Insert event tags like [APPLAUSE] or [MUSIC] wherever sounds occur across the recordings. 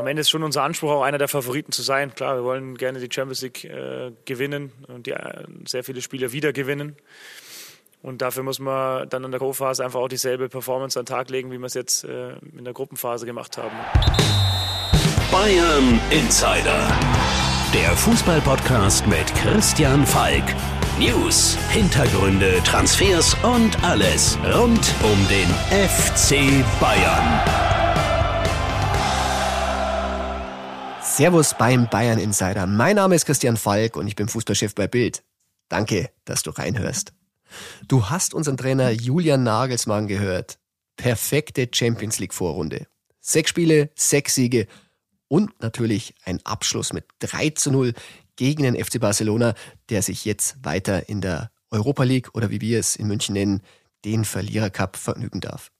am Ende ist schon unser Anspruch, auch einer der Favoriten zu sein. Klar, wir wollen gerne die Champions League äh, gewinnen und die, äh, sehr viele Spiele wieder gewinnen. Und dafür muss man dann in der Co-Phase einfach auch dieselbe Performance an den Tag legen, wie wir es jetzt äh, in der Gruppenphase gemacht haben. Bayern Insider. Der Fußballpodcast mit Christian Falk. News, Hintergründe, Transfers und alles rund um den FC Bayern. Servus beim Bayern Insider. Mein Name ist Christian Falk und ich bin Fußballchef bei Bild. Danke, dass du reinhörst. Du hast unseren Trainer Julian Nagelsmann gehört. Perfekte Champions League Vorrunde. Sechs Spiele, sechs Siege und natürlich ein Abschluss mit 3 zu 0 gegen den FC Barcelona, der sich jetzt weiter in der Europa League oder wie wir es in München nennen, den Verlierercup vergnügen darf.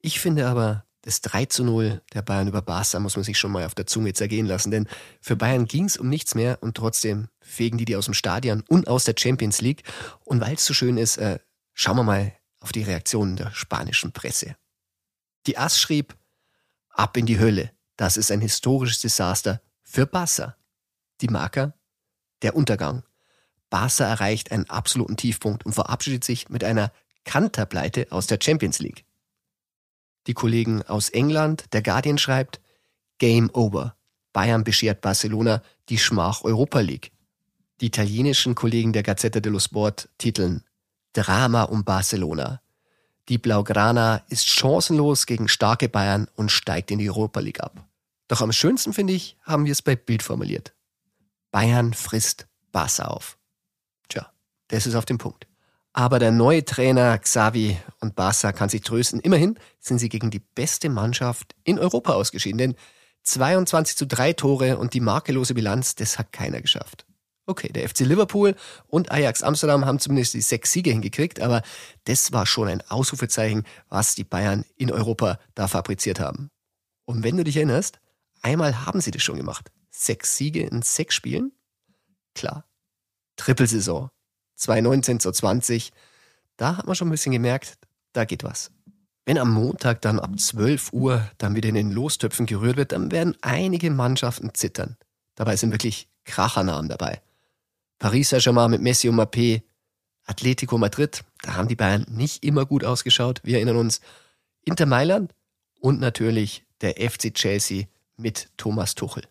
Ich finde aber, das 3 zu 0 der Bayern über Barca muss man sich schon mal auf der Zunge zergehen lassen, denn für Bayern ging es um nichts mehr und trotzdem fegen die die aus dem Stadion und aus der Champions League. Und weil es so schön ist, äh, schauen wir mal auf die Reaktionen der spanischen Presse. Die AS schrieb, ab in die Hölle, das ist ein historisches Desaster für Barca. Die Marker, der Untergang. Barca erreicht einen absoluten Tiefpunkt und verabschiedet sich mit einer Kanterpleite aus der Champions League. Die Kollegen aus England, der Guardian schreibt, Game over. Bayern beschert Barcelona die Schmach Europa League. Die italienischen Kollegen der Gazzetta dello Sport titeln Drama um Barcelona. Die Blaugrana ist chancenlos gegen starke Bayern und steigt in die Europa League ab. Doch am schönsten finde ich, haben wir es bei Bild formuliert. Bayern frisst Barca auf. Tja, das ist auf dem Punkt. Aber der neue Trainer Xavi und Barca kann sich trösten. Immerhin sind sie gegen die beste Mannschaft in Europa ausgeschieden. Denn 22 zu 3 Tore und die makellose Bilanz, das hat keiner geschafft. Okay, der FC Liverpool und Ajax Amsterdam haben zumindest die sechs Siege hingekriegt, aber das war schon ein Ausrufezeichen, was die Bayern in Europa da fabriziert haben. Und wenn du dich erinnerst, einmal haben sie das schon gemacht. Sechs Siege in sechs Spielen? Klar. Trippelsaison. 2019, 2020, da hat man schon ein bisschen gemerkt, da geht was. Wenn am Montag dann ab 12 Uhr dann wieder in den Lostöpfen gerührt wird, dann werden einige Mannschaften zittern. Dabei sind wirklich Krachernamen dabei. Paris Saint-Germain mit Messi und Mappé, Atletico Madrid, da haben die Bayern nicht immer gut ausgeschaut, wir erinnern uns. Inter Mailand und natürlich der FC Chelsea mit Thomas Tuchel.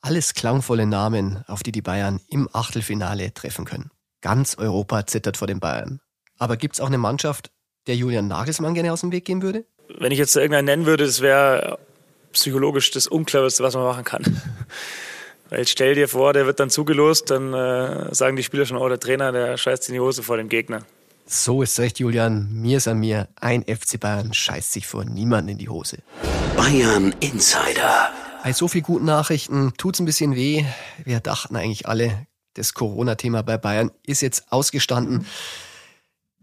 Alles klangvolle Namen, auf die die Bayern im Achtelfinale treffen können. Ganz Europa zittert vor den Bayern. Aber gibt es auch eine Mannschaft, der Julian Nagelsmann gerne aus dem Weg gehen würde? Wenn ich jetzt irgendeinen nennen würde, das wäre psychologisch das Uncleverste, was man machen kann. [LAUGHS] Weil stell dir vor, der wird dann zugelost, dann äh, sagen die Spieler schon, oh, der Trainer, der scheißt in die Hose vor dem Gegner. So ist recht, Julian. Mir ist an mir. Ein FC Bayern scheißt sich vor niemanden in die Hose. Bayern Insider. Bei so viel guten Nachrichten tut's ein bisschen weh. Wir dachten eigentlich alle, das Corona-Thema bei Bayern ist jetzt ausgestanden.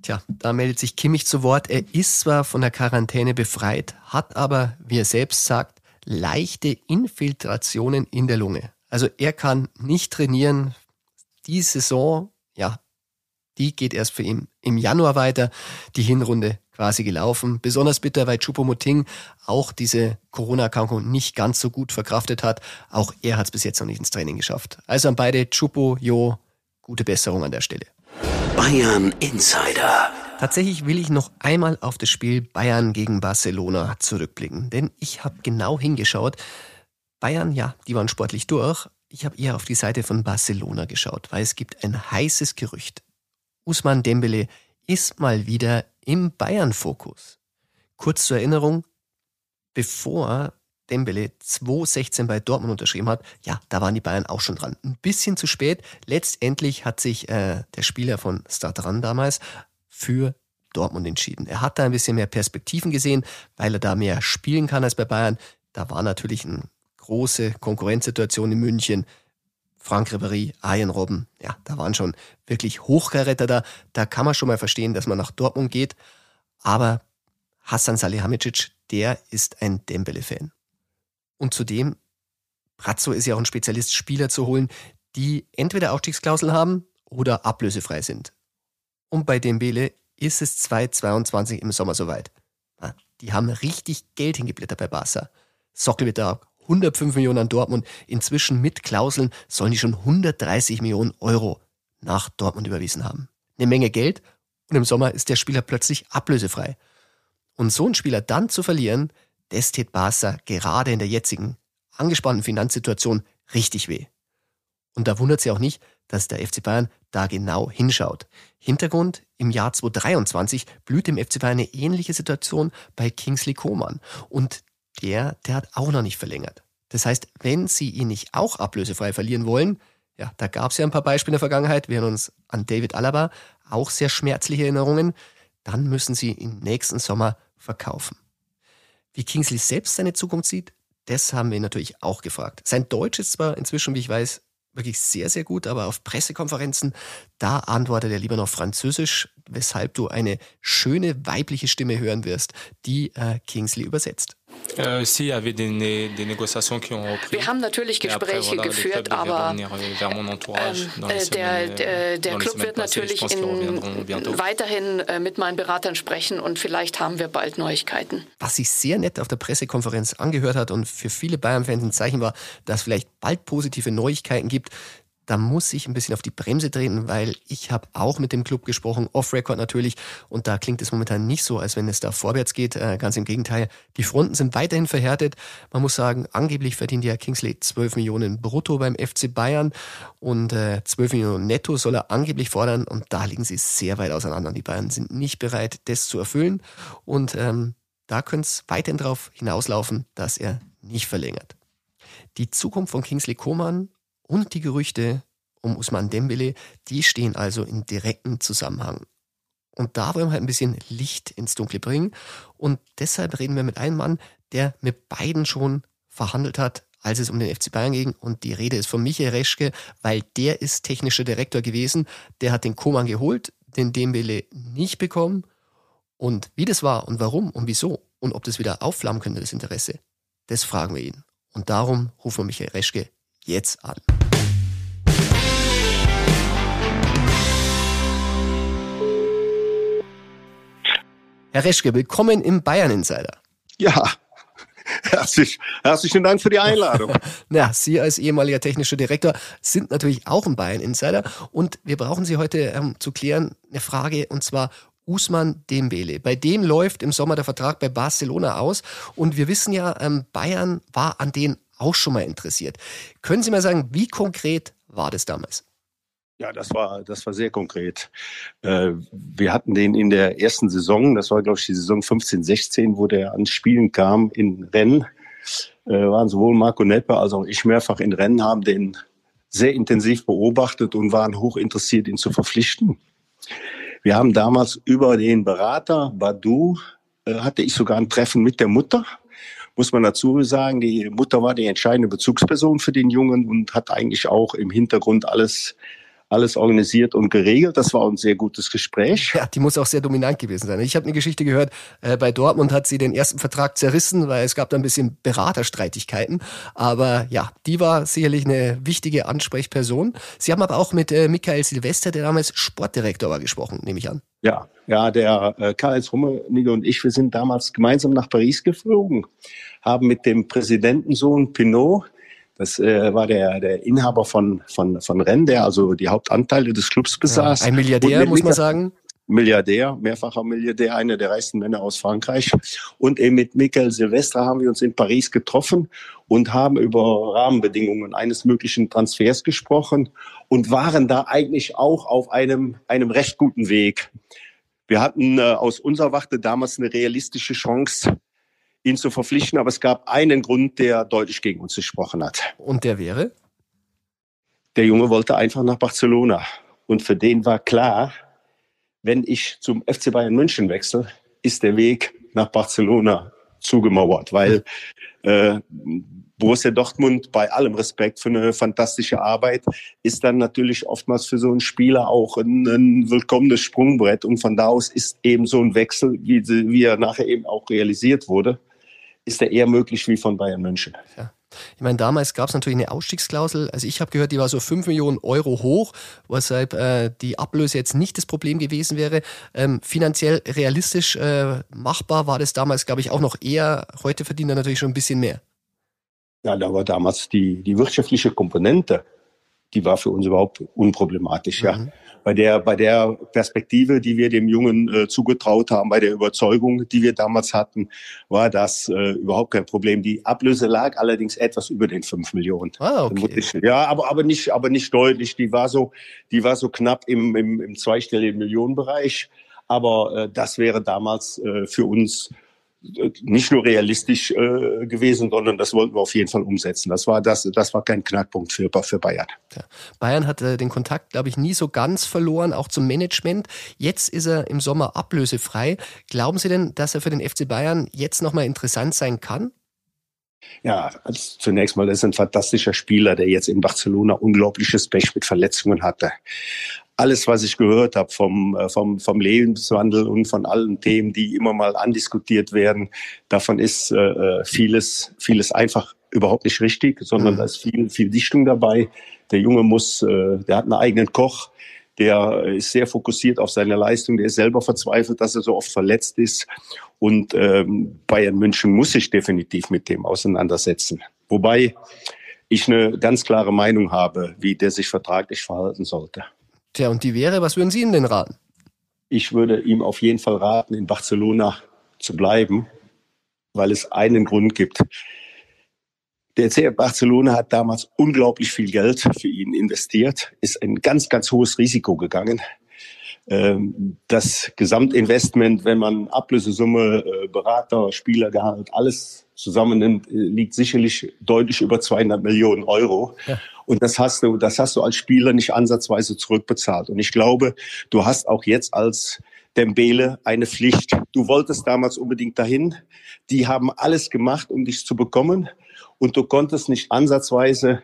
Tja, da meldet sich Kimmich zu Wort. Er ist zwar von der Quarantäne befreit, hat aber, wie er selbst sagt, leichte Infiltrationen in der Lunge. Also er kann nicht trainieren. Die Saison, ja, die geht erst für ihn im Januar weiter. Die Hinrunde quasi gelaufen. Besonders bitter, weil Chupomoting auch diese Corona-Erkrankung nicht ganz so gut verkraftet hat. Auch er hat es bis jetzt noch nicht ins Training geschafft. Also an beide Chupo, Jo, gute Besserung an der Stelle. Bayern Insider. Tatsächlich will ich noch einmal auf das Spiel Bayern gegen Barcelona zurückblicken, denn ich habe genau hingeschaut. Bayern, ja, die waren sportlich durch. Ich habe eher auf die Seite von Barcelona geschaut, weil es gibt ein heißes Gerücht. Usman Dembele ist mal wieder im Bayern-Fokus. Kurz zur Erinnerung, bevor Dembele 2016 bei Dortmund unterschrieben hat, ja, da waren die Bayern auch schon dran. Ein bisschen zu spät. Letztendlich hat sich äh, der Spieler von Stadran damals für Dortmund entschieden. Er hat da ein bisschen mehr Perspektiven gesehen, weil er da mehr spielen kann als bei Bayern. Da war natürlich eine große Konkurrenzsituation in München. Frank Ribéry, Arjen Robben, ja, da waren schon wirklich Hochkaräter da. Da kann man schon mal verstehen, dass man nach Dortmund geht. Aber Hassan Salihamidzic, der ist ein Dembele-Fan. Und zudem, Brazzo ist ja auch ein Spezialist, Spieler zu holen, die entweder Ausstiegsklausel haben oder ablösefrei sind. Und bei Dembele ist es 2022 im Sommer soweit. Die haben richtig Geld hingeblättert bei Barca. Sockelbetrag 105 Millionen an Dortmund. Inzwischen mit Klauseln sollen die schon 130 Millionen Euro nach Dortmund überwiesen haben. Eine Menge Geld und im Sommer ist der Spieler plötzlich ablösefrei. Und so einen Spieler dann zu verlieren, das tät Barca gerade in der jetzigen angespannten Finanzsituation richtig weh. Und da wundert sie auch nicht, dass der FC Bayern da genau hinschaut. Hintergrund, im Jahr 2023 blüht im FC Bayern eine ähnliche Situation bei Kingsley Coman. Und der, der hat auch noch nicht verlängert. Das heißt, wenn sie ihn nicht auch ablösefrei verlieren wollen, ja, da gab es ja ein paar Beispiele in der Vergangenheit, wir erinnern uns an David Alaba, auch sehr schmerzliche Erinnerungen, dann müssen sie ihn nächsten Sommer verkaufen. Wie Kingsley selbst seine Zukunft sieht, das haben wir ihn natürlich auch gefragt. Sein Deutsch ist zwar inzwischen, wie ich weiß, wirklich sehr, sehr gut, aber auf Pressekonferenzen, da antwortet er lieber noch Französisch, weshalb du eine schöne weibliche Stimme hören wirst, die äh, Kingsley übersetzt. Euh, wir haben natürlich Gespräche geführt, aber euh, ähm, äh, der, der, der Club wird natürlich in, weiterhin äh, mit meinen Beratern sprechen und vielleicht haben wir bald Neuigkeiten. Was sich sehr nett auf der Pressekonferenz angehört hat und für viele Bayern-Fans ein Zeichen war, dass vielleicht bald positive Neuigkeiten gibt, da muss ich ein bisschen auf die Bremse treten, weil ich habe auch mit dem Club gesprochen, off-Record natürlich, und da klingt es momentan nicht so, als wenn es da vorwärts geht. Äh, ganz im Gegenteil, die Fronten sind weiterhin verhärtet. Man muss sagen, angeblich verdient ja Kingsley 12 Millionen brutto beim FC Bayern und äh, 12 Millionen netto soll er angeblich fordern und da liegen sie sehr weit auseinander. Die Bayern sind nicht bereit, das zu erfüllen und ähm, da könnte es weiterhin darauf hinauslaufen, dass er nicht verlängert. Die Zukunft von Kingsley Coman und die Gerüchte um Usman Dembele, die stehen also in direktem Zusammenhang. Und da wollen wir halt ein bisschen Licht ins Dunkle bringen. Und deshalb reden wir mit einem Mann, der mit beiden schon verhandelt hat, als es um den FC Bayern ging. Und die Rede ist von Michael Reschke, weil der ist technischer Direktor gewesen. Der hat den Koman geholt, den Dembele nicht bekommen. Und wie das war und warum und wieso und ob das wieder aufflammen könnte, das Interesse, das fragen wir ihn. Und darum rufen wir Michael Reschke jetzt an. Herr Reschke, willkommen im Bayern Insider. Ja, Herzlich, herzlichen Dank für die Einladung. [LAUGHS] ja, Sie als ehemaliger technischer Direktor sind natürlich auch ein Bayern Insider und wir brauchen Sie heute ähm, zu klären eine Frage und zwar Usman Dembele. Bei dem läuft im Sommer der Vertrag bei Barcelona aus und wir wissen ja, ähm, Bayern war an den auch schon mal interessiert. Können Sie mal sagen, wie konkret war das damals? Ja, das war, das war sehr konkret. Äh, wir hatten den in der ersten Saison, das war, glaube ich, die Saison 15, 16, wo der ans Spielen kam in Rennen. Äh, waren sowohl Marco Neppe als auch ich mehrfach in Rennen, haben den sehr intensiv beobachtet und waren hoch interessiert, ihn zu verpflichten. Wir haben damals über den Berater Badu, äh, hatte ich sogar ein Treffen mit der Mutter muss man dazu sagen, die Mutter war die entscheidende Bezugsperson für den Jungen und hat eigentlich auch im Hintergrund alles alles organisiert und geregelt. Das war ein sehr gutes Gespräch. Ja, die muss auch sehr dominant gewesen sein. Ich habe eine Geschichte gehört, äh, bei Dortmund hat sie den ersten Vertrag zerrissen, weil es gab da ein bisschen Beraterstreitigkeiten. Aber ja, die war sicherlich eine wichtige Ansprechperson. Sie haben aber auch mit äh, Michael Silvester, der damals Sportdirektor war, gesprochen, nehme ich an. Ja, ja, der äh, Karl-Heinz Rummenigge und ich, wir sind damals gemeinsam nach Paris geflogen, haben mit dem Präsidentensohn Pinot das äh, war der, der Inhaber von, von, von Rennes, der also die Hauptanteile des Clubs besaß. Ja, ein Milliardär, muss man sagen. Milliardär, mehrfacher Milliardär, einer der reichsten Männer aus Frankreich. Und eben mit Michael Silvestre haben wir uns in Paris getroffen und haben über Rahmenbedingungen eines möglichen Transfers gesprochen und waren da eigentlich auch auf einem, einem recht guten Weg. Wir hatten äh, aus unserer Warte damals eine realistische Chance, ihn zu verpflichten. Aber es gab einen Grund, der deutlich gegen uns gesprochen hat. Und der wäre? Der Junge wollte einfach nach Barcelona. Und für den war klar, wenn ich zum FC Bayern München wechsle, ist der Weg nach Barcelona zugemauert, weil äh, Borussia Dortmund bei allem Respekt für eine fantastische Arbeit ist dann natürlich oftmals für so einen Spieler auch ein, ein willkommenes Sprungbrett und von da aus ist eben so ein Wechsel, wie, wie er nachher eben auch realisiert wurde, ist er eher möglich wie von Bayern München. Ja. Ich meine, damals gab es natürlich eine Ausstiegsklausel. Also ich habe gehört, die war so 5 Millionen Euro hoch, weshalb äh, die Ablöse jetzt nicht das Problem gewesen wäre. Ähm, finanziell realistisch äh, machbar war das damals, glaube ich, auch noch eher. Heute verdient er natürlich schon ein bisschen mehr. Ja, da war damals die, die wirtschaftliche Komponente, die war für uns überhaupt unproblematisch, mhm. ja bei der, bei der Perspektive, die wir dem Jungen äh, zugetraut haben, bei der Überzeugung, die wir damals hatten, war das äh, überhaupt kein Problem. Die Ablöse lag allerdings etwas über den fünf Millionen. Ah, okay. Ja, aber, aber nicht, aber nicht deutlich. Die war so, die war so knapp im, im, im zweistelligen Millionenbereich. Aber äh, das wäre damals äh, für uns nicht nur realistisch äh, gewesen, sondern das wollten wir auf jeden Fall umsetzen. Das war das, das war kein Knackpunkt für, für Bayern. Ja. Bayern hat äh, den Kontakt, glaube ich, nie so ganz verloren, auch zum Management. Jetzt ist er im Sommer ablösefrei. Glauben Sie denn, dass er für den FC Bayern jetzt nochmal interessant sein kann? Ja, also zunächst mal, ist ein fantastischer Spieler, der jetzt in Barcelona unglaubliches Pech mit Verletzungen hatte alles, was ich gehört habe vom, äh, vom, vom Lebenswandel und von allen Themen, die immer mal andiskutiert werden, davon ist äh, äh, vieles, vieles einfach überhaupt nicht richtig, sondern mhm. da ist viel, viel Dichtung dabei. Der Junge muss, äh, der hat einen eigenen Koch, der ist sehr fokussiert auf seine Leistung, der ist selber verzweifelt, dass er so oft verletzt ist. Und ähm, Bayern München muss sich definitiv mit dem auseinandersetzen. Wobei ich eine ganz klare Meinung habe, wie der sich vertraglich verhalten sollte. Tja, und die wäre, was würden Sie ihm denn raten? Ich würde ihm auf jeden Fall raten, in Barcelona zu bleiben, weil es einen Grund gibt. Der CF Barcelona hat damals unglaublich viel Geld für ihn investiert, ist ein ganz, ganz hohes Risiko gegangen. Ähm, das Gesamtinvestment, wenn man Ablösesumme, äh, Berater, Spielergehalt, alles zusammennimmt, äh, liegt sicherlich deutlich über 200 Millionen Euro. Ja. Und das hast du, das hast du als Spieler nicht ansatzweise zurückbezahlt. Und ich glaube, du hast auch jetzt als Dembele eine Pflicht. Du wolltest damals unbedingt dahin. Die haben alles gemacht, um dich zu bekommen. Und du konntest nicht ansatzweise,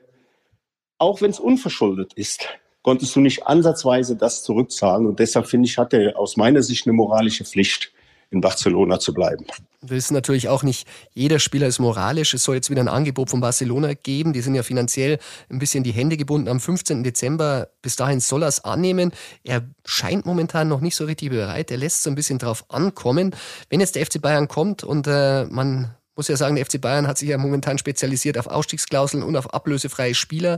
auch wenn es unverschuldet ist, konntest du nicht ansatzweise das zurückzahlen. Und deshalb finde ich, hat er aus meiner Sicht eine moralische Pflicht in Barcelona zu bleiben. Wir wissen natürlich auch nicht, jeder Spieler ist moralisch. Es soll jetzt wieder ein Angebot von Barcelona geben. Die sind ja finanziell ein bisschen die Hände gebunden am 15. Dezember. Bis dahin soll er es annehmen. Er scheint momentan noch nicht so richtig bereit. Er lässt so ein bisschen drauf ankommen. Wenn jetzt der FC Bayern kommt und äh, man muss ja sagen, der FC Bayern hat sich ja momentan spezialisiert auf Ausstiegsklauseln und auf ablösefreie Spieler.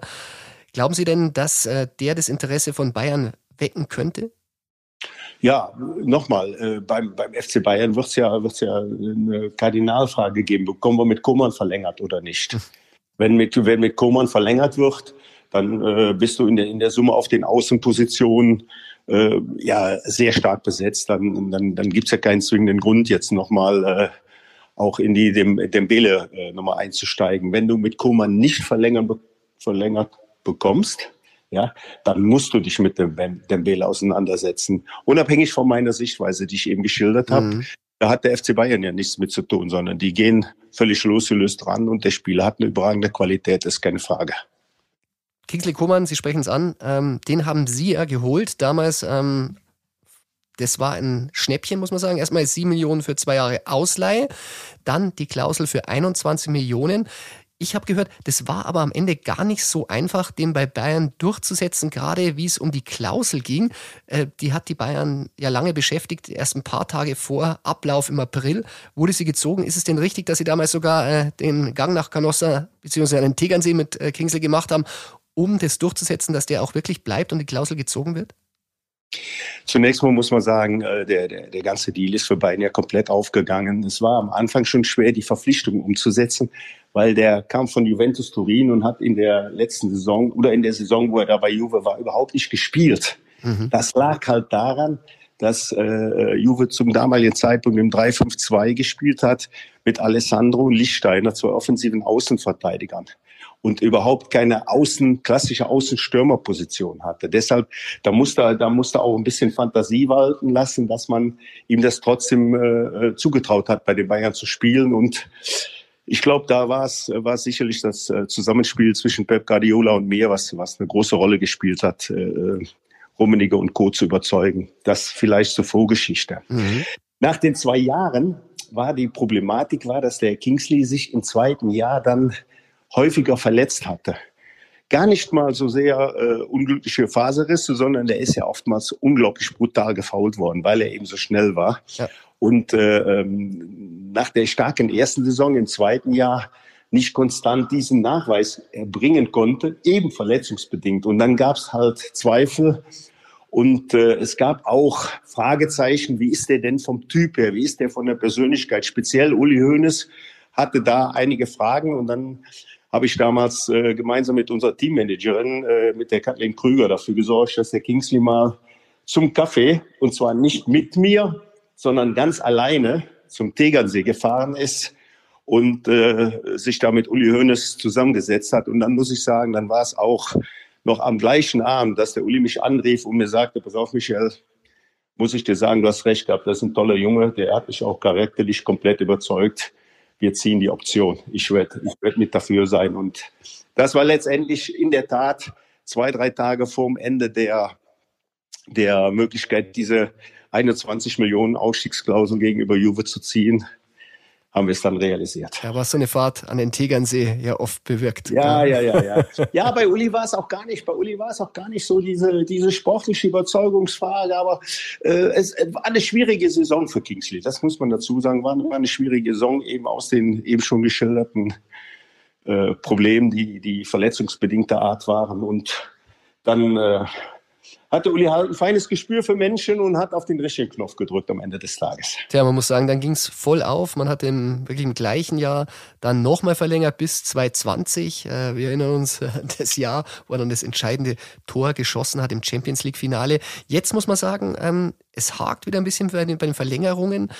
Glauben Sie denn, dass äh, der das Interesse von Bayern wecken könnte? Ja, nochmal, äh, beim, beim FC Bayern wird es ja, wird's ja eine Kardinalfrage geben, bekommen wir mit Koman verlängert oder nicht? Wenn mit, wenn mit Koman verlängert wird, dann äh, bist du in der, in der Summe auf den Außenpositionen äh, ja sehr stark besetzt. Dann, dann, dann gibt's ja keinen zwingenden Grund, jetzt nochmal äh, auch in die dem, Dembele äh, nochmal einzusteigen. Wenn du mit Koman nicht verlängern, verlängert bekommst, ja, dann musst du dich mit dem Dembele auseinandersetzen. Unabhängig von meiner Sichtweise, die ich eben geschildert habe, mhm. da hat der FC Bayern ja nichts mit zu tun, sondern die gehen völlig losgelöst ran und der Spieler hat eine überragende Qualität, ist keine Frage. Kingsley Coman, Sie sprechen es an, ähm, den haben Sie ja geholt damals. Ähm, das war ein Schnäppchen, muss man sagen. Erstmal 7 Millionen für zwei Jahre Ausleihe, dann die Klausel für 21 Millionen. Ich habe gehört, das war aber am Ende gar nicht so einfach, den bei Bayern durchzusetzen, gerade wie es um die Klausel ging. Äh, die hat die Bayern ja lange beschäftigt. Erst ein paar Tage vor Ablauf im April wurde sie gezogen. Ist es denn richtig, dass sie damals sogar äh, den Gang nach Canossa bzw. einen Tegernsee mit äh, Kingsley gemacht haben, um das durchzusetzen, dass der auch wirklich bleibt und die Klausel gezogen wird? Zunächst mal muss man sagen, der, der, der ganze Deal ist für Bayern ja komplett aufgegangen. Es war am Anfang schon schwer, die Verpflichtung umzusetzen weil der kam von Juventus Turin und hat in der letzten Saison oder in der Saison, wo er da bei Juve war, überhaupt nicht gespielt. Mhm. Das lag halt daran, dass äh, Juve zum damaligen Zeitpunkt im 3-5-2 gespielt hat mit Alessandro und Lichtsteiner, zwei offensiven Außenverteidigern und überhaupt keine Außen, klassische Außenstürmerposition hatte. Deshalb, da musste, da musste auch ein bisschen Fantasie walten lassen, dass man ihm das trotzdem äh, äh zugetraut hat, bei den Bayern zu spielen und ich glaube, da war es war sicherlich das äh, Zusammenspiel zwischen Pep Guardiola und mir, was, was eine große Rolle gespielt hat, äh, Rummenigge und Co. zu überzeugen. Das vielleicht zur Vorgeschichte. Mhm. Nach den zwei Jahren war die Problematik, war, dass der Kingsley sich im zweiten Jahr dann häufiger verletzt hatte. Gar nicht mal so sehr äh, unglückliche Faserrisse, sondern der ist ja oftmals unglaublich brutal gefault worden, weil er eben so schnell war. Ja. Und äh, ähm, nach der starken ersten Saison im zweiten Jahr nicht konstant diesen Nachweis erbringen konnte, eben verletzungsbedingt. Und dann gab es halt Zweifel und äh, es gab auch Fragezeichen, wie ist der denn vom Typ her, wie ist der von der Persönlichkeit? Speziell Uli Hoeneß hatte da einige Fragen und dann habe ich damals äh, gemeinsam mit unserer Teammanagerin, äh, mit der Kathleen Krüger, dafür gesorgt, dass der Kingsley mal zum Kaffee, und zwar nicht mit mir, sondern ganz alleine zum Tegernsee gefahren ist und äh, sich da mit Uli Hoeneß zusammengesetzt hat. Und dann muss ich sagen, dann war es auch noch am gleichen Abend, dass der Uli mich anrief und mir sagte, pass auf, Michael, muss ich dir sagen, du hast recht gehabt, das ist ein toller Junge, der hat mich auch charakterlich komplett überzeugt wir ziehen die Option. Ich werde ich werd mit dafür sein. Und das war letztendlich in der Tat zwei, drei Tage vorm Ende der, der Möglichkeit, diese 21 Millionen Ausstiegsklausel gegenüber Juve zu ziehen haben wir es dann realisiert. Ja, was so eine Fahrt an den Tegernsee ja oft bewirkt. Ja, ja, ja, ja. Ja, [LAUGHS] bei Uli war es auch gar nicht, bei Uli war es auch gar nicht so diese, diese sportliche Überzeugungsfrage, aber äh, es war eine schwierige Saison für Kingsley. Das muss man dazu sagen. War, war eine schwierige Saison eben aus den eben schon geschilderten äh, Problemen, die, die verletzungsbedingter Art waren. Und dann äh, hatte Uli halt ein feines Gespür für Menschen und hat auf den richtigen gedrückt am Ende des Tages. Tja, man muss sagen, dann ging es voll auf. Man hat im wirklich im gleichen Jahr dann nochmal verlängert bis 2020. Äh, wir erinnern uns [LAUGHS] das Jahr, wo er dann das entscheidende Tor geschossen hat im Champions League Finale. Jetzt muss man sagen, ähm, es hakt wieder ein bisschen bei den Verlängerungen.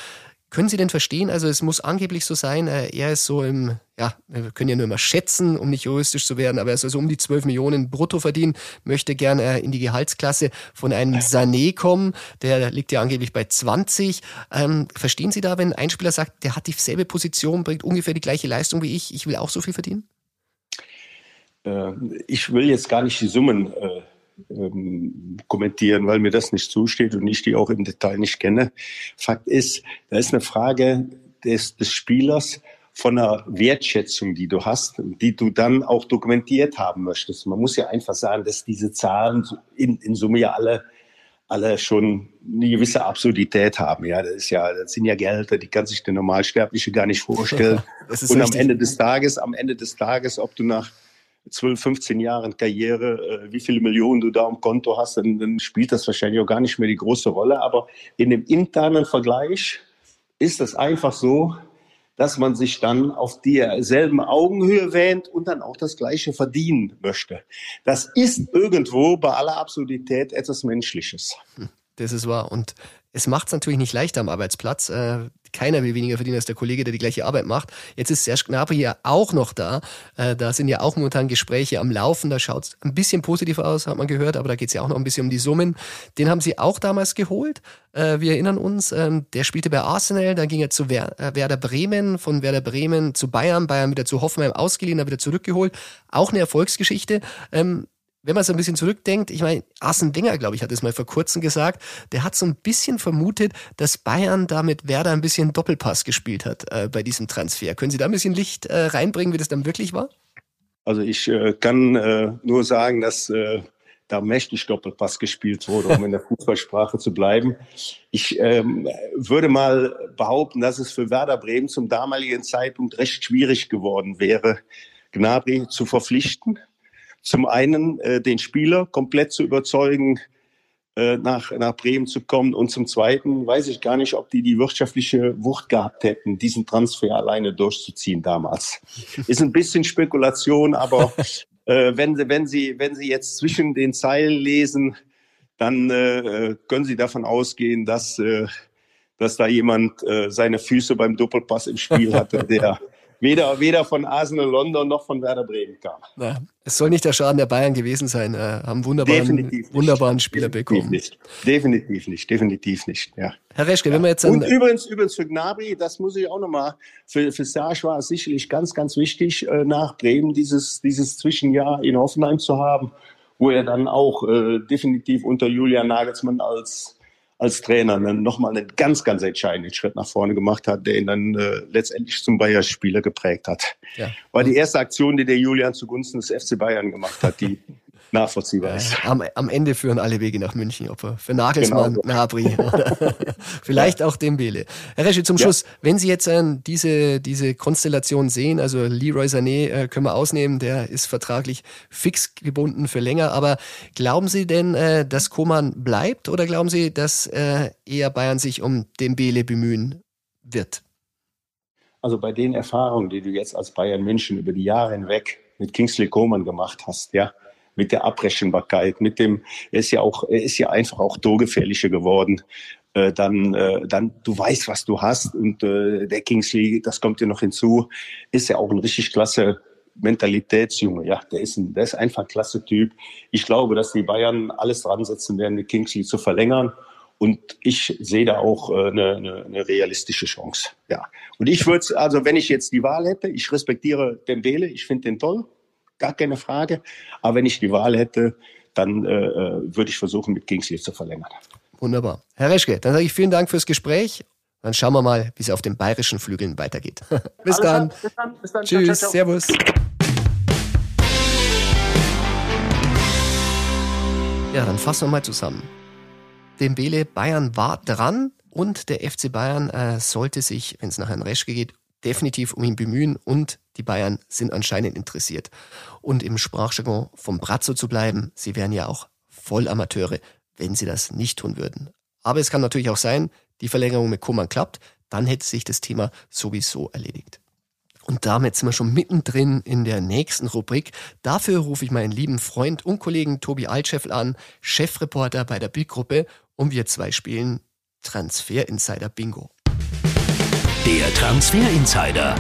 Können Sie denn verstehen, also es muss angeblich so sein, äh, er ist so im, ja, wir können ja nur immer schätzen, um nicht juristisch zu werden, aber er ist also um die 12 Millionen brutto verdienen, möchte gerne äh, in die Gehaltsklasse von einem Sané kommen, der liegt ja angeblich bei 20. Ähm, verstehen Sie da, wenn ein Spieler sagt, der hat dieselbe Position, bringt ungefähr die gleiche Leistung wie ich, ich will auch so viel verdienen? Äh, ich will jetzt gar nicht die Summen äh, ähm, kommentieren, weil mir das nicht zusteht und ich die auch im Detail nicht kenne. Fakt ist, da ist eine Frage des, des Spielers von einer Wertschätzung, die du hast, die du dann auch dokumentiert haben möchtest. Man muss ja einfach sagen, dass diese Zahlen in, in Summe ja alle alle schon eine gewisse Absurdität haben. Ja, das ist ja, das sind ja Gelder, die kann sich der Normalsterbliche gar nicht vorstellen. [LAUGHS] und am Ende des Tages, am Ende des Tages, ob du nach 12, 15 Jahren Karriere, äh, wie viele Millionen du da am Konto hast, dann, dann spielt das wahrscheinlich auch gar nicht mehr die große Rolle. Aber in dem internen Vergleich ist es einfach so, dass man sich dann auf derselben Augenhöhe wähnt und dann auch das Gleiche verdienen möchte. Das ist irgendwo bei aller Absurdität etwas Menschliches. Das ist wahr. Und es macht es natürlich nicht leichter am Arbeitsplatz. Äh, keiner will weniger verdienen als der Kollege, der die gleiche Arbeit macht. Jetzt ist Serge Gnabry ja auch noch da. Äh, da sind ja auch momentan Gespräche am Laufen. Da schaut es ein bisschen positiver aus, hat man gehört, aber da geht es ja auch noch ein bisschen um die Summen. Den haben sie auch damals geholt. Äh, wir erinnern uns, ähm, der spielte bei Arsenal, dann ging er zu äh, Werder Bremen, von Werder Bremen zu Bayern, Bayern wieder zu Hoffenheim ausgeliehen, dann wieder zurückgeholt. Auch eine Erfolgsgeschichte. Wenn man so ein bisschen zurückdenkt, ich meine, Arsene Wenger, glaube ich, hat es mal vor kurzem gesagt, der hat so ein bisschen vermutet, dass Bayern da mit Werder ein bisschen Doppelpass gespielt hat äh, bei diesem Transfer. Können Sie da ein bisschen Licht äh, reinbringen, wie das dann wirklich war? Also ich äh, kann äh, nur sagen, dass äh, da mächtig Doppelpass gespielt wurde, um in der Fußballsprache zu bleiben. Ich ähm, würde mal behaupten, dass es für Werder Bremen zum damaligen Zeitpunkt recht schwierig geworden wäre, Gnabry zu verpflichten zum einen äh, den Spieler komplett zu überzeugen, äh, nach, nach Bremen zu kommen. Und zum Zweiten weiß ich gar nicht, ob die die wirtschaftliche Wucht gehabt hätten, diesen Transfer alleine durchzuziehen damals. [LAUGHS] Ist ein bisschen Spekulation, aber äh, wenn, sie, wenn, sie, wenn Sie jetzt zwischen den Zeilen lesen, dann äh, können Sie davon ausgehen, dass, äh, dass da jemand äh, seine Füße beim Doppelpass im Spiel hatte, der [LAUGHS] weder, weder von Arsenal London noch von Werder Bremen kam. Ja, es soll nicht der Schaden der Bayern gewesen sein. Äh, haben wunderbaren, wunderbaren Spieler definitiv bekommen. Nicht. Definitiv nicht, definitiv nicht. Ja. Herr Reschke, ja. wenn wir jetzt Und übrigens, übrigens für Gnabry, das muss ich auch nochmal, für, für Serge war es sicherlich ganz, ganz wichtig, äh, nach Bremen dieses, dieses Zwischenjahr in Hoffenheim zu haben, wo er dann auch äh, definitiv unter Julian Nagelsmann als als Trainer nochmal einen ganz, ganz entscheidenden Schritt nach vorne gemacht hat, der ihn dann äh, letztendlich zum Bayern-Spieler geprägt hat. Ja. War die erste Aktion, die der Julian zugunsten des FC Bayern gemacht hat, die [LAUGHS] nachvollziehbar ist. Am, am, Ende führen alle Wege nach München, ob für Nagelsmann, genau. Nabri [LAUGHS] oder [LAUGHS] vielleicht ja. auch Dembele. Herr Resche, zum ja. Schluss, wenn Sie jetzt äh, diese, diese Konstellation sehen, also Leroy Sané äh, können wir ausnehmen, der ist vertraglich fix gebunden für länger, aber glauben Sie denn, äh, dass Koman bleibt oder glauben Sie, dass äh, eher Bayern sich um Dembele bemühen wird? Also bei den Erfahrungen, die du jetzt als Bayern München über die Jahre hinweg mit Kingsley Coman gemacht hast, ja, mit der Abrechenbarkeit, mit dem, er ist ja auch, er ist ja einfach auch torgefährlicher geworden. Äh, dann, äh, dann, du weißt, was du hast und äh, der Kingsley, das kommt dir noch hinzu, ist ja auch ein richtig klasse Mentalitätsjunge. Ja, der ist, ein, der ist einfach ein klasse Typ. Ich glaube, dass die Bayern alles dran setzen werden, den Kingsley zu verlängern. Und ich sehe da auch äh, eine, eine, eine realistische Chance. Ja. Und ich würde, also wenn ich jetzt die Wahl hätte, ich respektiere Dembele, ich finde den toll gar keine Frage. Aber wenn ich die Wahl hätte, dann äh, äh, würde ich versuchen, mit Kingsley zu verlängern. Wunderbar. Herr Reschke, dann sage ich vielen Dank fürs Gespräch. Dann schauen wir mal, wie es auf den bayerischen Flügeln weitergeht. [LAUGHS] bis, dann. bis, dann. bis dann. Tschüss. Ciao, ciao, ciao. Servus. Ja, dann fassen wir mal zusammen. Dembele Bayern war dran und der FC Bayern äh, sollte sich, wenn es nach Herrn Reschke geht, definitiv um ihn bemühen und die Bayern sind anscheinend interessiert. Und im Sprachjargon vom Brazzo zu bleiben, sie wären ja auch Vollamateure, wenn sie das nicht tun würden. Aber es kann natürlich auch sein, die Verlängerung mit Koman klappt, dann hätte sich das Thema sowieso erledigt. Und damit sind wir schon mittendrin in der nächsten Rubrik. Dafür rufe ich meinen lieben Freund und Kollegen Tobi Altscheffel an, Chefreporter bei der Bildgruppe, und wir zwei spielen Transfer Insider Bingo. Der Transfer Insider.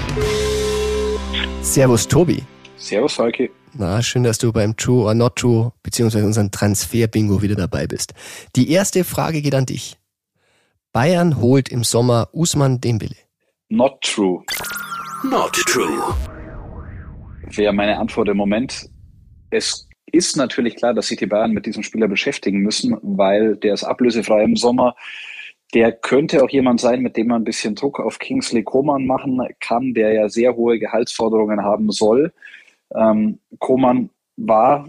Servus Tobi. Servus Heike. Na, schön, dass du beim True or Not True beziehungsweise unseren Transfer-Bingo wieder dabei bist. Die erste Frage geht an dich. Bayern holt im Sommer Usman Dembele. Not true. Not true. Wäre meine Antwort im Moment. Es ist natürlich klar, dass sich die Bayern mit diesem Spieler beschäftigen müssen, weil der ist ablösefrei im Sommer. Der könnte auch jemand sein, mit dem man ein bisschen Druck auf Kingsley Coman machen kann, der ja sehr hohe Gehaltsforderungen haben soll. Ähm, Coman war,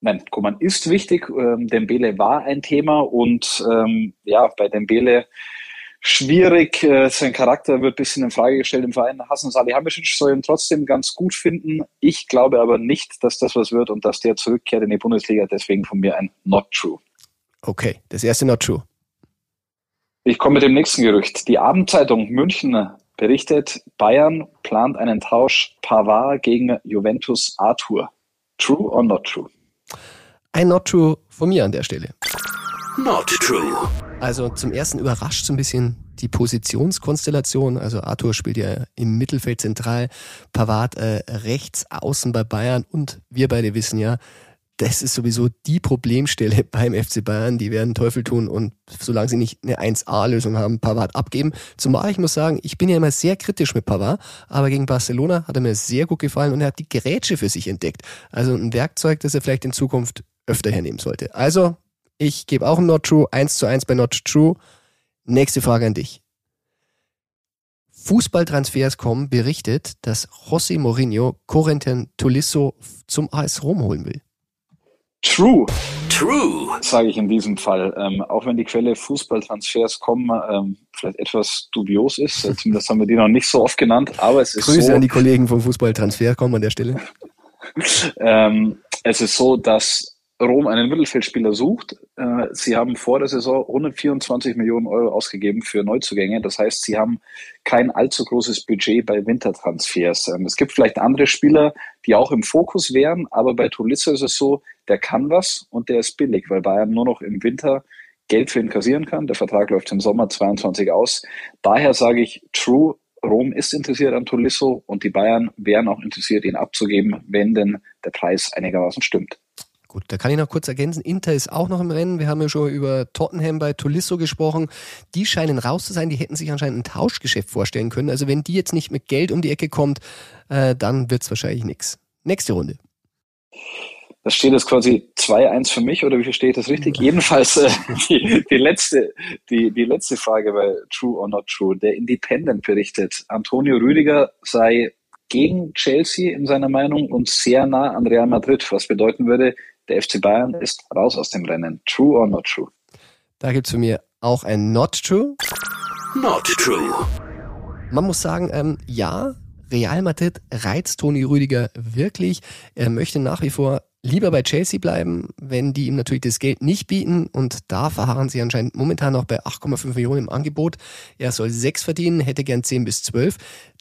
nein, Coman ist wichtig. Ähm, Dembele war ein Thema und ähm, ja, bei Dembele schwierig. Äh, sein Charakter wird ein bisschen in Frage gestellt im Verein. Hassan Salihamidzic soll ihn trotzdem ganz gut finden. Ich glaube aber nicht, dass das was wird und dass der zurückkehrt in die Bundesliga. Deswegen von mir ein Not True. Okay, das erste Not True. Ich komme mit dem nächsten Gerücht. Die Abendzeitung München berichtet, Bayern plant einen Tausch Pavard gegen Juventus Arthur. True or not true? Ein Not True von mir an der Stelle. Not true. Also zum ersten überrascht so ein bisschen die Positionskonstellation. Also Arthur spielt ja im Mittelfeld zentral, Pavard äh, rechts außen bei Bayern und wir beide wissen ja, das ist sowieso die Problemstelle [LAUGHS] beim FC Bayern. Die werden Teufel tun und solange sie nicht eine 1A-Lösung haben, Pavard abgeben. Zumal ich muss sagen, ich bin ja immer sehr kritisch mit Pavard, aber gegen Barcelona hat er mir sehr gut gefallen und er hat die Gerätsche für sich entdeckt. Also ein Werkzeug, das er vielleicht in Zukunft öfter hernehmen sollte. Also, ich gebe auch ein Not True, 1 zu 1 bei Not True. Nächste Frage an dich. Fußballtransfers.com berichtet, dass José Mourinho Corentin Tolisso zum AS Rom holen will. True. True. Sage ich in diesem Fall. Ähm, auch wenn die Quelle Fußballtransfers kommen, ähm, vielleicht etwas dubios ist. Äh, zumindest haben wir die noch nicht so oft genannt. Aber es ist Grüße so, an die Kollegen vom Fußballtransfer.com an der Stelle. [LAUGHS] ähm, es ist so, dass Rom einen Mittelfeldspieler sucht. Äh, sie haben vor der Saison 124 Millionen Euro ausgegeben für Neuzugänge. Das heißt, sie haben kein allzu großes Budget bei Wintertransfers. Ähm, es gibt vielleicht andere Spieler, die auch im Fokus wären, aber bei Tolisso ist es so, der kann was und der ist billig, weil Bayern nur noch im Winter Geld für ihn kassieren kann. Der Vertrag läuft im Sommer 22 aus. Daher sage ich, True, Rom ist interessiert an Tolisso und die Bayern wären auch interessiert, ihn abzugeben, wenn denn der Preis einigermaßen stimmt. Gut, da kann ich noch kurz ergänzen. Inter ist auch noch im Rennen. Wir haben ja schon über Tottenham bei Tolisso gesprochen. Die scheinen raus zu sein. Die hätten sich anscheinend ein Tauschgeschäft vorstellen können. Also wenn die jetzt nicht mit Geld um die Ecke kommt, äh, dann wird es wahrscheinlich nichts. Nächste Runde. Das steht jetzt quasi 2-1 für mich oder wie verstehe das richtig? Jedenfalls äh, die, die, letzte, die, die letzte Frage bei True or Not True. Der Independent berichtet, Antonio Rüdiger sei gegen Chelsea in seiner Meinung und sehr nah an Real Madrid, was bedeuten würde, Der FC Bayern ist raus aus dem Rennen. True or not true? Da gibt es für mich auch ein Not True. Not true. Man muss sagen, ähm, ja, Real Madrid reizt Toni Rüdiger wirklich. Er möchte nach wie vor lieber bei Chelsea bleiben, wenn die ihm natürlich das Geld nicht bieten. Und da verharren sie anscheinend momentan noch bei 8,5 Millionen im Angebot. Er soll 6 verdienen, hätte gern 10 bis 12.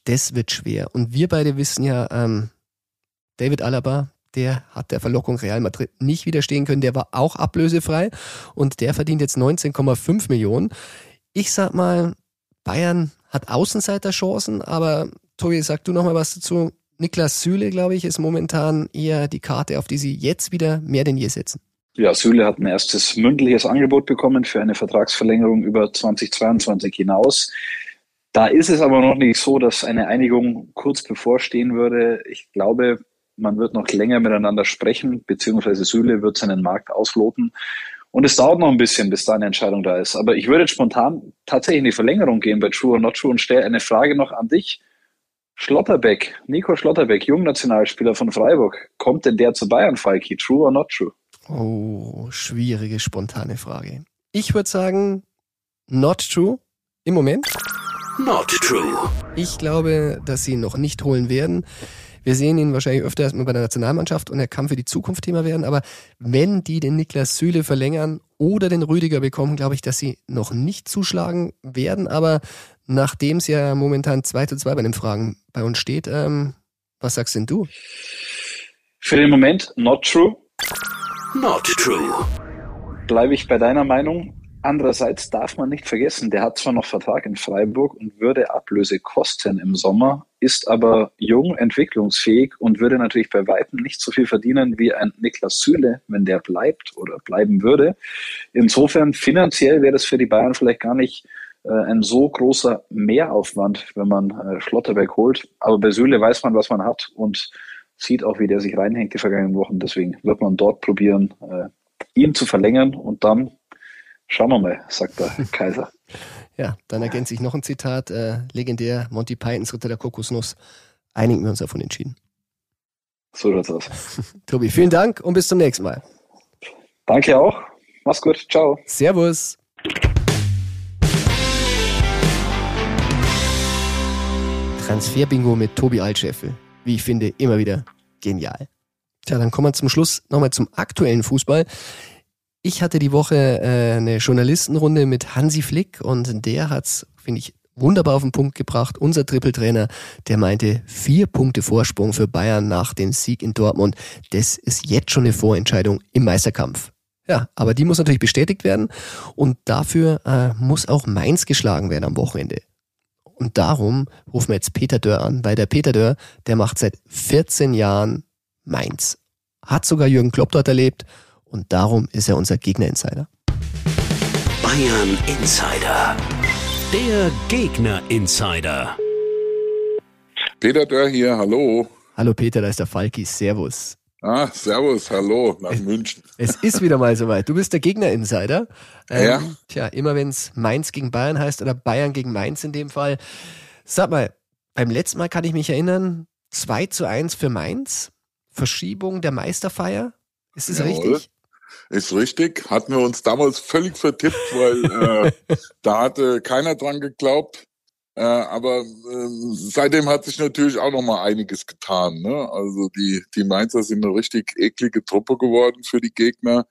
Das wird schwer. Und wir beide wissen ja, ähm, David Alaba, der hat der Verlockung Real Madrid nicht widerstehen können. Der war auch ablösefrei und der verdient jetzt 19,5 Millionen. Ich sag mal, Bayern hat Außenseiterchancen, aber Tobi, sag du noch mal was dazu. Niklas Süle, glaube ich, ist momentan eher die Karte, auf die sie jetzt wieder mehr denn je setzen. Ja, Süle hat ein erstes mündliches Angebot bekommen für eine Vertragsverlängerung über 2022 hinaus. Da ist es aber noch nicht so, dass eine Einigung kurz bevorstehen würde. Ich glaube, man wird noch länger miteinander sprechen, beziehungsweise Süle wird seinen Markt ausloten. Und es dauert noch ein bisschen, bis da eine Entscheidung da ist. Aber ich würde jetzt spontan tatsächlich in die Verlängerung gehen bei True or Not True und stelle eine Frage noch an dich. Schlotterbeck, Nico Schlotterbeck, Jungnationalspieler von Freiburg. Kommt denn der zu Bayern, Falki? True or not true? Oh, schwierige, spontane Frage. Ich würde sagen, not true im Moment. Not true. Ich glaube, dass sie ihn noch nicht holen werden. Wir sehen ihn wahrscheinlich öfter erstmal bei der Nationalmannschaft und er kann für die Zukunft Thema werden. Aber wenn die den Niklas Süle verlängern oder den Rüdiger bekommen, glaube ich, dass sie noch nicht zuschlagen werden. Aber nachdem es ja momentan 2 zu 2 bei den Fragen bei uns steht, ähm, was sagst denn du? Für den Moment not true. Not true. Bleibe ich bei deiner Meinung. Andererseits darf man nicht vergessen, der hat zwar noch Vertrag in Freiburg und würde Ablöse kosten im Sommer, ist aber jung, entwicklungsfähig und würde natürlich bei Weitem nicht so viel verdienen wie ein Niklas Süle, wenn der bleibt oder bleiben würde. Insofern finanziell wäre das für die Bayern vielleicht gar nicht ein so großer Mehraufwand, wenn man äh, Schlotterberg holt. Aber bei Süle weiß man, was man hat und sieht auch, wie der sich reinhängt die vergangenen Wochen. Deswegen wird man dort probieren, äh, ihn zu verlängern und dann Schauen wir mal, sagt der [LAUGHS] Kaiser. ja, dann ergänzt sich noch ein Zitat, äh, legendär, Monty Pythons Ritter der Kokosnuss. Einigen wir uns davon entschieden. So schaut's aus. [LAUGHS] Tobi, vielen Dank und bis zum nächsten Mal. Danke auch. Mach's gut. Ciao. Servus. Transferbingo mit Tobi Altscheffel. Wie ich finde, immer wieder genial. Tja, dann kommen wir zum Schluss nochmal zum aktuellen Fußball. Ich hatte die Woche äh, eine Journalistenrunde mit Hansi Flick und der hat's, finde ich, wunderbar auf den Punkt gebracht. Unser Trippeltrainer, der meinte, vier Punkte Vorsprung für Bayern nach dem Sieg in Dortmund. Das ist jetzt schon eine Vorentscheidung im Meisterkampf. Ja, aber die muss natürlich bestätigt werden und dafür äh, muss auch Mainz geschlagen werden am Wochenende. Und darum rufen wir jetzt Peter Dörr an, weil der Peter Dörr, der macht seit 14 Jahren Mainz. Hat sogar Jürgen Klopp dort erlebt und darum ist er unser Gegner-Insider. Bayern Insider. Der Gegner-Insider. Peter Dörr hier, hallo. Hallo Peter, da ist der Falki. Servus. Ah, servus, hallo nach es, München. Es ist wieder mal soweit. Du bist der Gegner-Insider. Ähm, ja. Tja, immer wenn es Mainz gegen Bayern heißt oder Bayern gegen Mainz in dem Fall. Sag mal, beim letzten Mal kann ich mich erinnern, 2 zu 1 für Mainz. Verschiebung der Meisterfeier. Ist das Jawohl. richtig? Ist richtig. Hatten wir uns damals völlig vertippt, weil äh, [LAUGHS] da hatte keiner dran geglaubt. Äh, aber äh, seitdem hat sich natürlich auch noch mal einiges getan. Ne? Also die, die Mainzer sind eine richtig eklige Truppe geworden für die Gegner.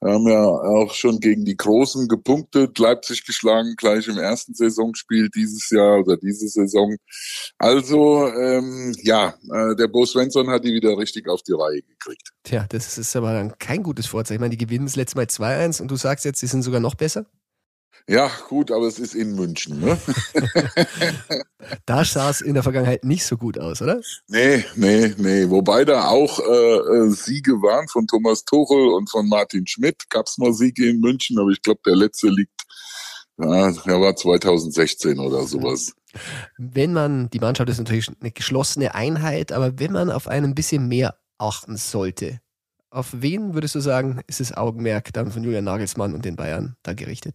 Wir haben ja auch schon gegen die Großen gepunktet, Leipzig geschlagen, gleich im ersten Saisonspiel dieses Jahr oder diese Saison. Also ähm, ja, äh, der Bo Svensson hat die wieder richtig auf die Reihe gekriegt. Tja, das ist aber kein gutes Vorzeichen. Ich meine, die gewinnen das letzte Mal 2-1 und du sagst jetzt, sie sind sogar noch besser? Ja, gut, aber es ist in München. Ne? [LAUGHS] da sah es in der Vergangenheit nicht so gut aus, oder? Nee, nee, nee. Wobei da auch äh, äh Siege waren von Thomas Tuchel und von Martin Schmidt. Gab es mal Siege in München, aber ich glaube, der letzte liegt, ja, der war 2016 oder sowas. Wenn man, die Mannschaft ist natürlich eine geschlossene Einheit, aber wenn man auf einen bisschen mehr achten sollte, auf wen würdest du sagen, ist das Augenmerk dann von Julian Nagelsmann und den Bayern da gerichtet?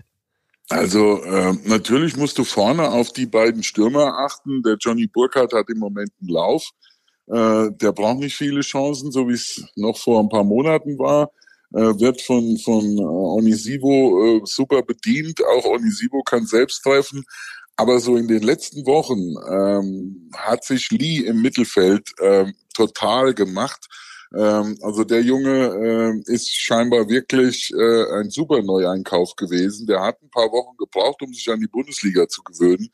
Also äh, natürlich musst du vorne auf die beiden Stürmer achten. Der Johnny Burkhardt hat im Moment einen Lauf. Äh, der braucht nicht viele Chancen, so wie es noch vor ein paar Monaten war. Äh, wird von, von Onisivo äh, super bedient. Auch Onisivo kann selbst treffen. Aber so in den letzten Wochen ähm, hat sich Lee im Mittelfeld ähm, total gemacht. Ähm, also der Junge äh, ist scheinbar wirklich äh, ein super Neueinkauf gewesen. Der hat ein paar Wochen gebraucht, um sich an die Bundesliga zu gewöhnen.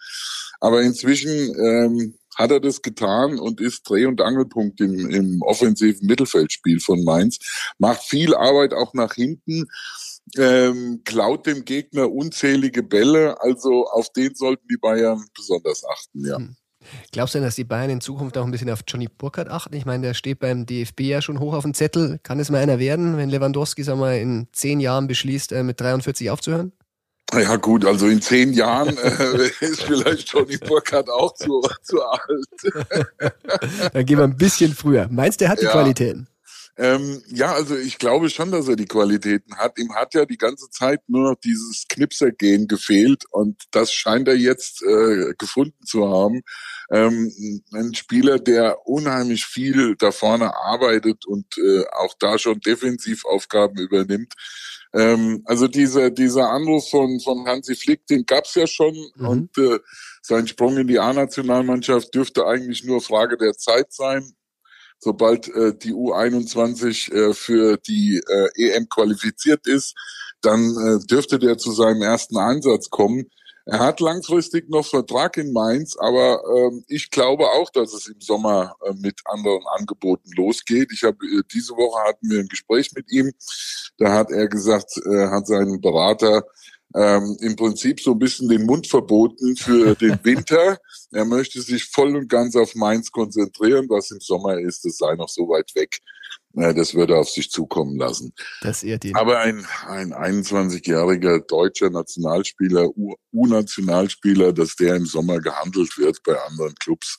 Aber inzwischen ähm, hat er das getan und ist Dreh- und Angelpunkt im, im offensiven Mittelfeldspiel von Mainz. Macht viel Arbeit auch nach hinten ähm, klaut dem Gegner unzählige Bälle. Also auf den sollten die Bayern besonders achten, ja. Glaubst du denn, dass die Bayern in Zukunft auch ein bisschen auf Johnny Burkhardt achten? Ich meine, der steht beim DFB ja schon hoch auf dem Zettel. Kann es mal einer werden, wenn Lewandowski, sag mal, in zehn Jahren beschließt, äh, mit 43 aufzuhören? Ja gut, also in zehn Jahren äh, [LAUGHS] ist vielleicht Johnny Burkhardt auch zu, zu alt. [LAUGHS] Dann gehen wir ein bisschen früher. Meinst du, er hat die ja. Qualitäten? Ähm, ja, also ich glaube schon, dass er die Qualitäten hat. Ihm hat ja die ganze Zeit nur noch dieses Knipsergehen gefehlt und das scheint er jetzt äh, gefunden zu haben. Ähm, ein Spieler, der unheimlich viel da vorne arbeitet und äh, auch da schon Defensivaufgaben übernimmt. Ähm, also dieser, dieser Anruf von, von Hansi Flick, den gab's ja schon mhm. und äh, sein Sprung in die A-Nationalmannschaft dürfte eigentlich nur Frage der Zeit sein sobald äh, die U21 äh, für die äh, EM qualifiziert ist, dann äh, dürfte der zu seinem ersten Einsatz kommen. Er hat langfristig noch Vertrag in Mainz, aber ähm, ich glaube auch, dass es im Sommer äh, mit anderen Angeboten losgeht. Ich habe äh, diese Woche hatten wir ein Gespräch mit ihm. Da hat er gesagt, äh, hat seinen Berater ähm, im Prinzip so ein bisschen den Mund verboten für [LAUGHS] den Winter. er möchte sich voll und ganz auf Mainz konzentrieren. Was im Sommer ist, das sei noch so weit weg. Äh, das würde er auf sich zukommen lassen. Das ehrt ihn. Aber ein, ein 21-jähriger deutscher Nationalspieler, U-Nationalspieler, dass der im Sommer gehandelt wird bei anderen Clubs,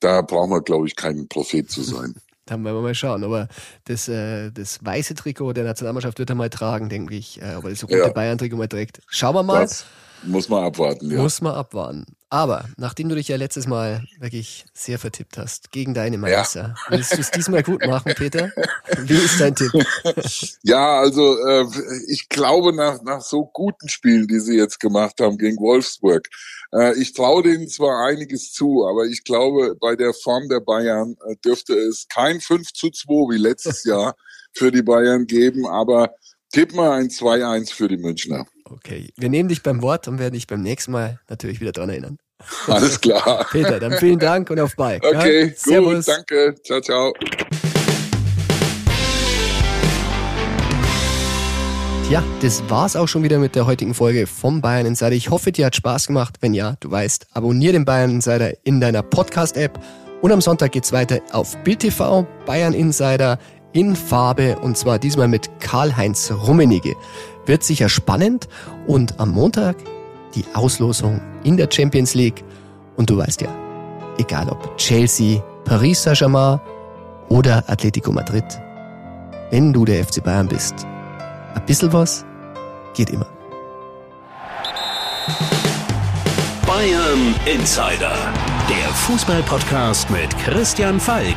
da brauchen wir, glaube ich, kein Prophet zu sein. [LAUGHS] Dann werden wir mal schauen. Aber das, äh, das weiße Trikot der Nationalmannschaft wird er mal tragen, denke ich. Äh, aber das rote ja. Bayern-Trikot mal trägt. Schauen wir mal. Das muss man abwarten, ja. Muss man abwarten. Aber nachdem du dich ja letztes Mal wirklich sehr vertippt hast gegen deine Meister, ja. willst du es diesmal gut machen, Peter? Wie ist dein Tipp? [LAUGHS] Ja, also äh, ich glaube nach, nach so guten Spielen, die sie jetzt gemacht haben gegen Wolfsburg, äh, ich traue denen zwar einiges zu, aber ich glaube, bei der Form der Bayern äh, dürfte es kein 5 zu 2 wie letztes [LAUGHS] Jahr für die Bayern geben, aber tipp mal ein 2-1 für die Münchner. Okay, wir nehmen dich beim Wort und werden dich beim nächsten Mal natürlich wieder daran erinnern. Alles klar. Peter, dann vielen Dank und auf bald. Okay, ja? Servus. gut, danke. Ciao, ciao. Ja, das war's auch schon wieder mit der heutigen Folge vom Bayern Insider. Ich hoffe, dir hat Spaß gemacht. Wenn ja, du weißt, abonniere den Bayern Insider in deiner Podcast-App. Und am Sonntag geht's weiter auf Bild TV, Bayern Insider in Farbe und zwar diesmal mit Karl-Heinz Rummenigge. Wird sicher spannend und am Montag die Auslosung in der Champions League. Und du weißt ja, egal ob Chelsea, Paris Saint-Germain oder Atletico Madrid, wenn du der FC Bayern bist, ein bisschen was geht immer. Bayern Insider, der Fußballpodcast mit Christian Falk.